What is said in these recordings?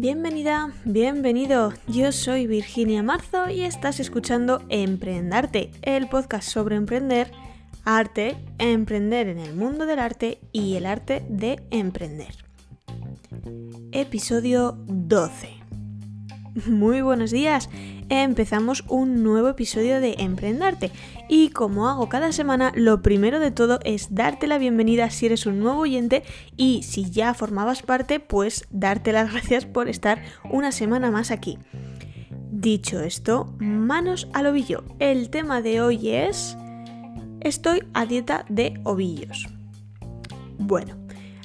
Bienvenida, bienvenido. Yo soy Virginia Marzo y estás escuchando Emprendarte, el podcast sobre emprender, arte, emprender en el mundo del arte y el arte de emprender. Episodio 12. Muy buenos días empezamos un nuevo episodio de Emprendarte. Y como hago cada semana, lo primero de todo es darte la bienvenida si eres un nuevo oyente y si ya formabas parte, pues darte las gracias por estar una semana más aquí. Dicho esto, manos al ovillo. El tema de hoy es... Estoy a dieta de ovillos. Bueno,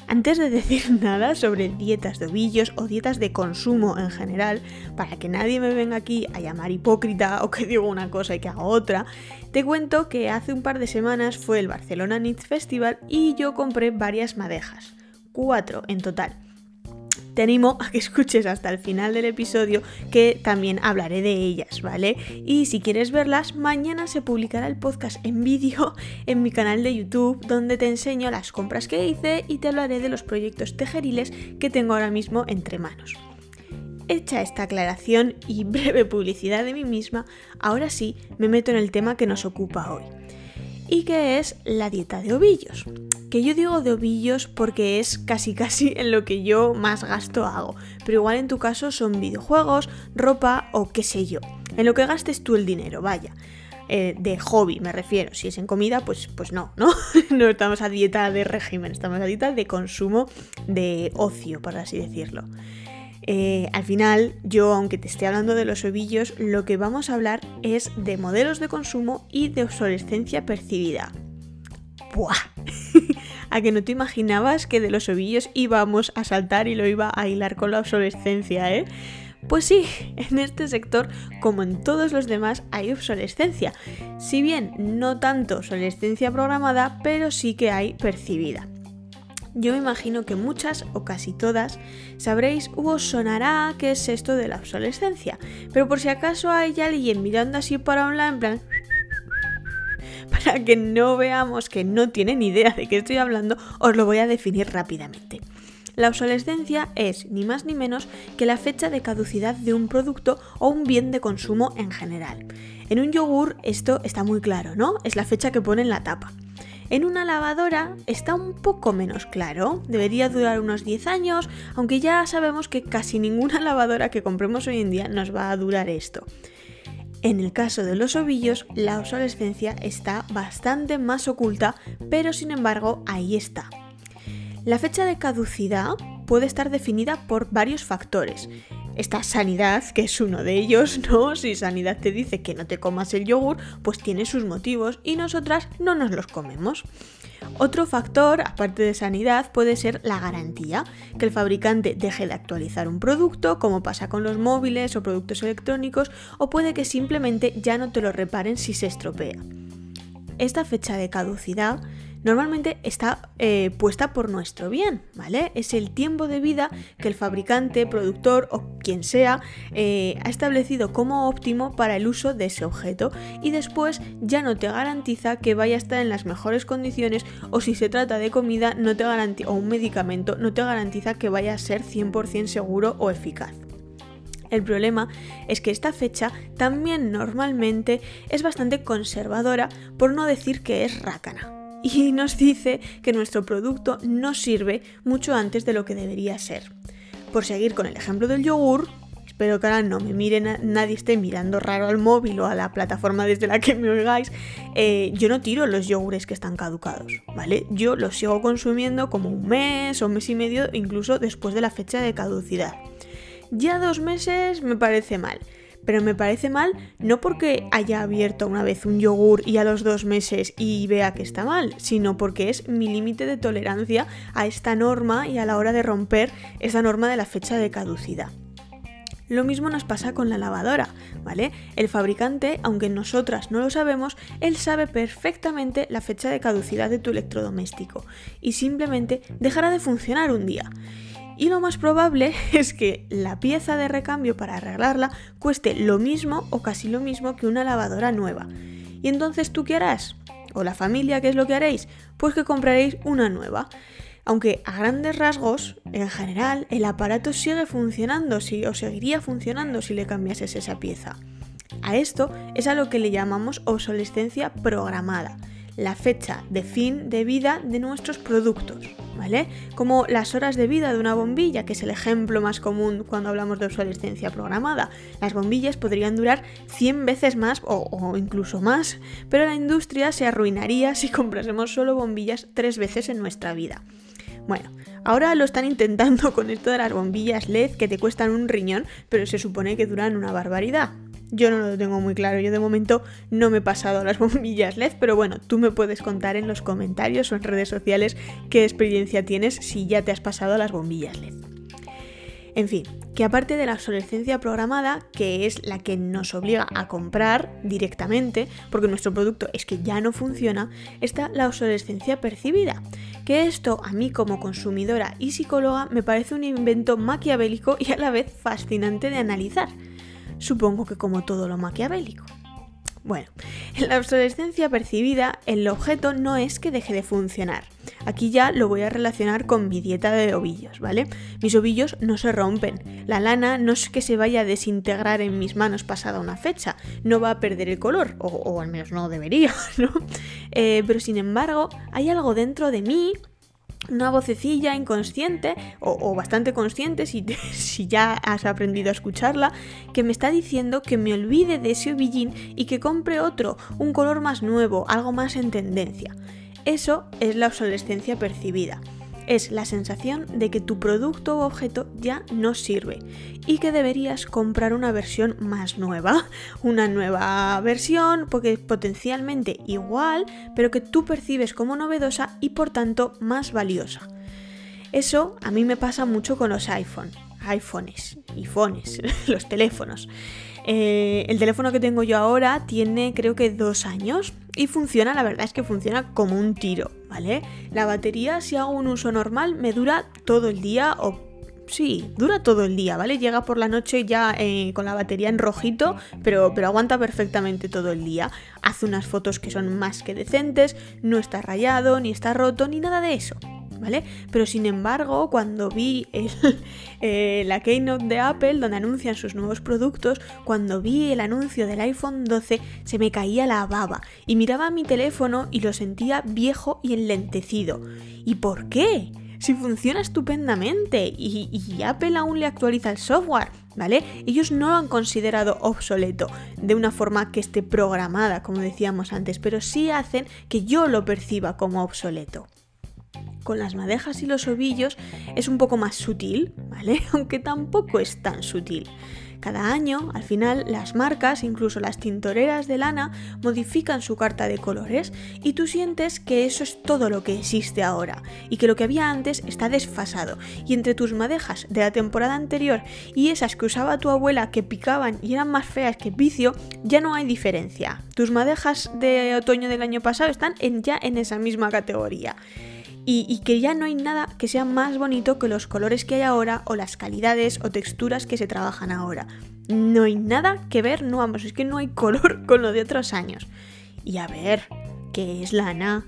antes de decir nada sobre dietas de ovillos o dietas de consumo en general, para que nadie me venga aquí a llamar hipócrita o que digo una cosa y que haga otra, te cuento que hace un par de semanas fue el Barcelona Knit Festival y yo compré varias madejas, cuatro en total te animo a que escuches hasta el final del episodio que también hablaré de ellas, ¿vale? Y si quieres verlas, mañana se publicará el podcast en vídeo en mi canal de YouTube donde te enseño las compras que hice y te hablaré de los proyectos tejeriles que tengo ahora mismo entre manos. Hecha esta aclaración y breve publicidad de mí misma, ahora sí me meto en el tema que nos ocupa hoy y que es la dieta de ovillos. Que yo digo de ovillos porque es casi casi en lo que yo más gasto hago, pero igual en tu caso son videojuegos, ropa o qué sé yo, en lo que gastes tú el dinero, vaya. Eh, de hobby me refiero, si es en comida, pues, pues no, ¿no? no estamos a dieta de régimen, estamos a dieta de consumo de ocio, por así decirlo. Eh, al final, yo, aunque te esté hablando de los ovillos, lo que vamos a hablar es de modelos de consumo y de obsolescencia percibida. ¡Buah! a que no te imaginabas que de los ovillos íbamos a saltar y lo iba a hilar con la obsolescencia, ¿eh? Pues sí, en este sector, como en todos los demás, hay obsolescencia. Si bien no tanto obsolescencia programada, pero sí que hay percibida. Yo me imagino que muchas o casi todas sabréis o sonará qué es esto de la obsolescencia, pero por si acaso hay alguien mirando así para un lado en plan para que no veamos que no tiene ni idea de qué estoy hablando, os lo voy a definir rápidamente. La obsolescencia es ni más ni menos que la fecha de caducidad de un producto o un bien de consumo en general. En un yogur esto está muy claro, ¿no? Es la fecha que pone en la tapa. En una lavadora está un poco menos claro, debería durar unos 10 años, aunque ya sabemos que casi ninguna lavadora que compremos hoy en día nos va a durar esto. En el caso de los ovillos, la obsolescencia está bastante más oculta, pero sin embargo ahí está. La fecha de caducidad puede estar definida por varios factores, esta sanidad, que es uno de ellos, ¿no? Si sanidad te dice que no te comas el yogur, pues tiene sus motivos y nosotras no nos los comemos. Otro factor, aparte de sanidad, puede ser la garantía, que el fabricante deje de actualizar un producto, como pasa con los móviles o productos electrónicos, o puede que simplemente ya no te lo reparen si se estropea. Esta fecha de caducidad normalmente está eh, puesta por nuestro bien, ¿vale? Es el tiempo de vida que el fabricante, productor o quien sea eh, ha establecido como óptimo para el uso de ese objeto y después ya no te garantiza que vaya a estar en las mejores condiciones o si se trata de comida no te o un medicamento no te garantiza que vaya a ser 100% seguro o eficaz. El problema es que esta fecha también normalmente es bastante conservadora, por no decir que es rácana y nos dice que nuestro producto no sirve mucho antes de lo que debería ser. Por seguir con el ejemplo del yogur, espero que ahora no me miren, nadie esté mirando raro al móvil o a la plataforma desde la que me oigáis, eh, yo no tiro los yogures que están caducados, ¿vale? Yo los sigo consumiendo como un mes o un mes y medio, incluso después de la fecha de caducidad. Ya dos meses me parece mal pero me parece mal no porque haya abierto una vez un yogur y a los dos meses y vea que está mal, sino porque es mi límite de tolerancia a esta norma y a la hora de romper esa norma de la fecha de caducidad. Lo mismo nos pasa con la lavadora, ¿vale? El fabricante, aunque nosotras no lo sabemos, él sabe perfectamente la fecha de caducidad de tu electrodoméstico y simplemente dejará de funcionar un día. Y lo más probable es que la pieza de recambio para arreglarla cueste lo mismo o casi lo mismo que una lavadora nueva. ¿Y entonces tú qué harás? ¿O la familia qué es lo que haréis? Pues que compraréis una nueva. Aunque a grandes rasgos, en general, el aparato sigue funcionando si, o seguiría funcionando si le cambiases esa pieza. A esto es a lo que le llamamos obsolescencia programada, la fecha de fin de vida de nuestros productos, ¿vale? Como las horas de vida de una bombilla, que es el ejemplo más común cuando hablamos de obsolescencia programada. Las bombillas podrían durar 100 veces más o, o incluso más, pero la industria se arruinaría si comprásemos solo bombillas tres veces en nuestra vida. Bueno, ahora lo están intentando con esto de las bombillas LED que te cuestan un riñón, pero se supone que duran una barbaridad. Yo no lo tengo muy claro, yo de momento no me he pasado las bombillas LED, pero bueno, tú me puedes contar en los comentarios o en redes sociales qué experiencia tienes si ya te has pasado las bombillas LED. En fin, que aparte de la obsolescencia programada, que es la que nos obliga a comprar directamente, porque nuestro producto es que ya no funciona, está la obsolescencia percibida. Que esto a mí como consumidora y psicóloga me parece un invento maquiavélico y a la vez fascinante de analizar. Supongo que como todo lo maquiavélico. Bueno, en la obsolescencia percibida, el objeto no es que deje de funcionar. Aquí ya lo voy a relacionar con mi dieta de ovillos, ¿vale? Mis ovillos no se rompen. La lana no es que se vaya a desintegrar en mis manos pasada una fecha. No va a perder el color, o, al menos no debería, ¿no? Eh, pero sin embargo, hay algo dentro de mí una vocecilla inconsciente o, bastante consciente si, ya has aprendido a escucharla que me está diciendo que me olvide de ese ovillín y que compre otro, un color más nuevo, algo más en tendencia. Eso es la obsolescencia percibida es la sensación de que tu producto o objeto ya no sirve y que deberías comprar una versión más nueva, una nueva versión porque es potencialmente igual, pero que tú percibes como novedosa y por tanto más valiosa. Eso a mí me pasa mucho con los iPhone, iPhones, iPhones, los teléfonos. Eh, el teléfono que tengo yo ahora tiene creo que dos años y funciona, la verdad es que funciona como un tiro, ¿vale? La batería si hago un uso normal me dura todo el día o sí, dura todo el día, ¿vale? Llega por la noche ya eh, con la batería en rojito, pero, pero aguanta perfectamente todo el día. Hace unas fotos que son más que decentes, no está rayado, ni está roto, ni nada de eso. ¿Vale? Pero sin embargo, cuando vi eh, la keynote de Apple, donde anuncian sus nuevos productos, cuando vi el anuncio del iPhone 12, se me caía la baba y miraba mi teléfono y lo sentía viejo y enlentecido. ¿Y por qué? Si funciona estupendamente y, y Apple aún le actualiza el software, ¿vale? Ellos no lo han considerado obsoleto de una forma que esté programada, como decíamos antes, pero sí hacen que yo lo perciba como obsoleto con las madejas y los ovillos es un poco más sutil, ¿vale? Aunque tampoco es tan sutil. Cada año, al final, las marcas, incluso las tintoreras de lana, modifican su carta de colores y tú sientes que eso es todo lo que existe ahora y que lo que había antes está desfasado. Y entre tus madejas de la temporada anterior y esas que usaba tu abuela que picaban y eran más feas que vicio, ya no hay diferencia. Tus madejas de otoño del año pasado están ya en esa misma categoría y, que ya no hay nada que sea más bonito que los colores que hay ahora o las calidades o texturas que se trabajan ahora. No hay nada que ver, no vamos, es que no hay color con lo de otros años. Y a ver, ¿qué es lana?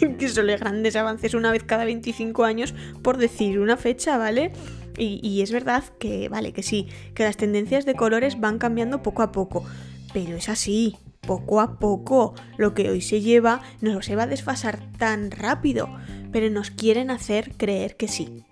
que solo grandes avances una vez cada 25 años por decir una fecha, ¿vale? Y, y, es verdad que, vale, que sí, que las tendencias de colores van cambiando poco a poco, pero es así, poco a poco. Lo que hoy se lleva no se va a desfasar tan rápido pero nos quieren hacer creer que sí.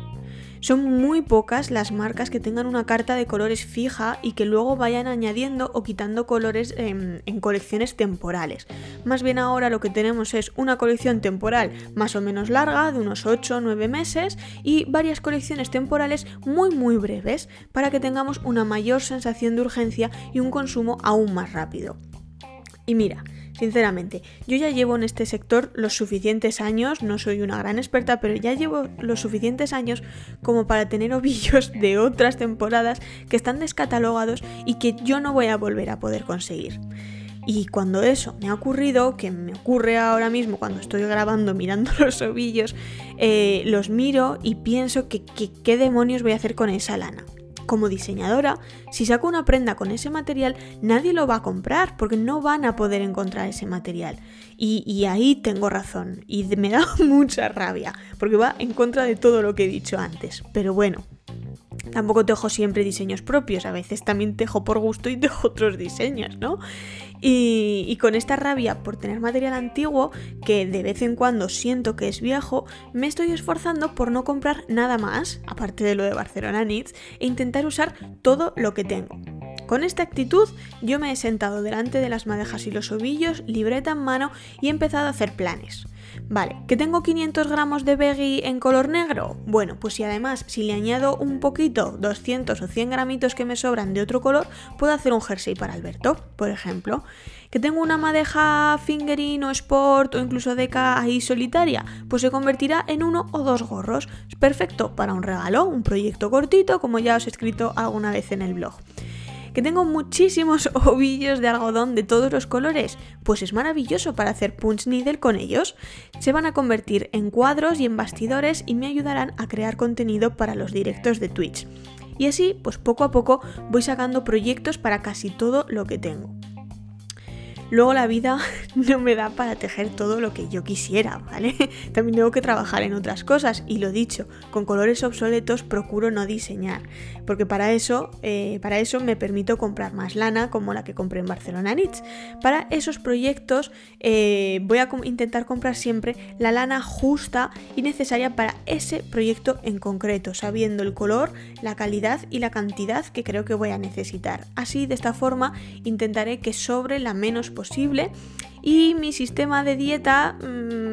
Son muy pocas las marcas que tengan una carta de colores fija y que luego vayan añadiendo o quitando colores en, colecciones temporales. Más bien ahora lo que tenemos es una colección temporal más o menos larga, de unos 8 o 9 meses, y varias colecciones temporales muy muy breves para que tengamos una mayor sensación de urgencia y un consumo aún más rápido. Y mira, Sinceramente, yo ya llevo en este sector los suficientes años, no soy una gran experta, pero ya llevo los suficientes años como para tener ovillos de otras temporadas que están descatalogados y que yo no voy a volver a poder conseguir. Y cuando eso me ha ocurrido, que me ocurre ahora mismo cuando estoy grabando mirando los ovillos, eh, los miro y pienso que qué demonios voy a hacer con esa lana. Como diseñadora, si saco una prenda con ese material, nadie lo va a comprar porque no van a poder encontrar ese material. Y, ahí tengo razón y me da mucha rabia porque va en contra de todo lo que he dicho antes. Pero bueno, Tampoco tejo siempre diseños propios, a veces también tejo por gusto y tejo otros diseños, ¿no? Y, con esta rabia por tener material antiguo, que de vez en cuando siento que es viejo, me estoy esforzando por no comprar nada más, aparte de lo de Barcelona Needs, e intentar usar todo lo que tengo. Con esta actitud yo me he sentado delante de las madejas y los ovillos, libreta en mano y he empezado a hacer planes. Vale, ¿que tengo 500 gramos de veggie en color negro? Bueno, pues si además si le añado un poquito, 200 o 100 gramitos que me sobran de otro color, puedo hacer un jersey para Alberto, por ejemplo. ¿Que tengo una madeja fingerin o sport o incluso deca ahí solitaria? Pues se convertirá en uno o dos gorros. Perfecto para un regalo, un proyecto cortito, como ya os he escrito alguna vez en el blog que tengo muchísimos ovillos de algodón de todos los colores, pues es maravilloso para hacer punch needle con ellos. Se van a convertir en cuadros y en bastidores y me ayudarán a crear contenido para los directos de Twitch. Y así, pues poco a poco voy sacando proyectos para casi todo lo que tengo. Luego la vida no me da para tejer todo lo que yo quisiera, ¿vale? También tengo que trabajar en otras cosas y lo dicho, con colores obsoletos procuro no diseñar, porque para eso, eh, para eso me permito comprar más lana como la que compré en Barcelona Knits. Para esos proyectos eh, voy a intentar comprar siempre la lana justa y necesaria para ese proyecto en concreto, sabiendo el color, la calidad y la cantidad que creo que voy a necesitar. Así, de esta forma, intentaré que sobre la menos posible y mi sistema de dieta mm,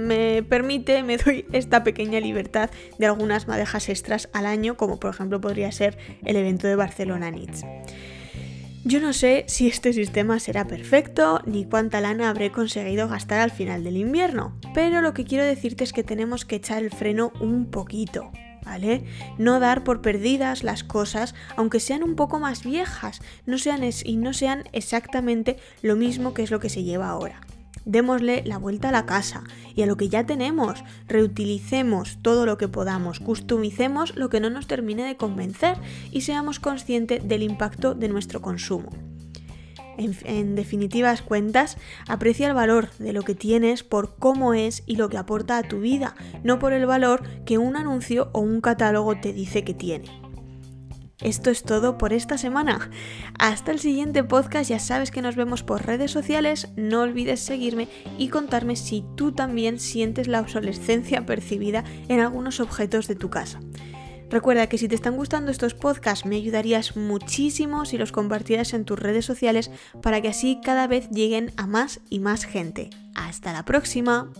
me permite, me doy esta pequeña libertad de algunas madejas extras al año, como por ejemplo podría ser el evento de Barcelona Needs. Yo no sé si este sistema será perfecto ni cuánta lana habré conseguido gastar al final del invierno, pero lo que quiero decirte es que tenemos que echar el freno un poquito. ¿Vale? No dar por perdidas las cosas, aunque sean un poco más viejas, no sean y no sean exactamente lo mismo que es lo que se lleva ahora. Démosle la vuelta a la casa y a lo que ya tenemos, reutilicemos todo lo que podamos, customicemos lo que no nos termine de convencer y seamos conscientes del impacto de nuestro consumo. En, definitivas cuentas, aprecia el valor de lo que tienes por cómo es y lo que aporta a tu vida, no por el valor que un anuncio o un catálogo te dice que tiene. Esto es todo por esta semana. Hasta el siguiente podcast, ya sabes que nos vemos por redes sociales, no olvides seguirme y contarme si tú también sientes la obsolescencia percibida en algunos objetos de tu casa. Recuerda que si te están gustando estos podcasts me ayudarías muchísimo si los compartieras en tus redes sociales para que así cada vez lleguen a más y más gente. Hasta la próxima.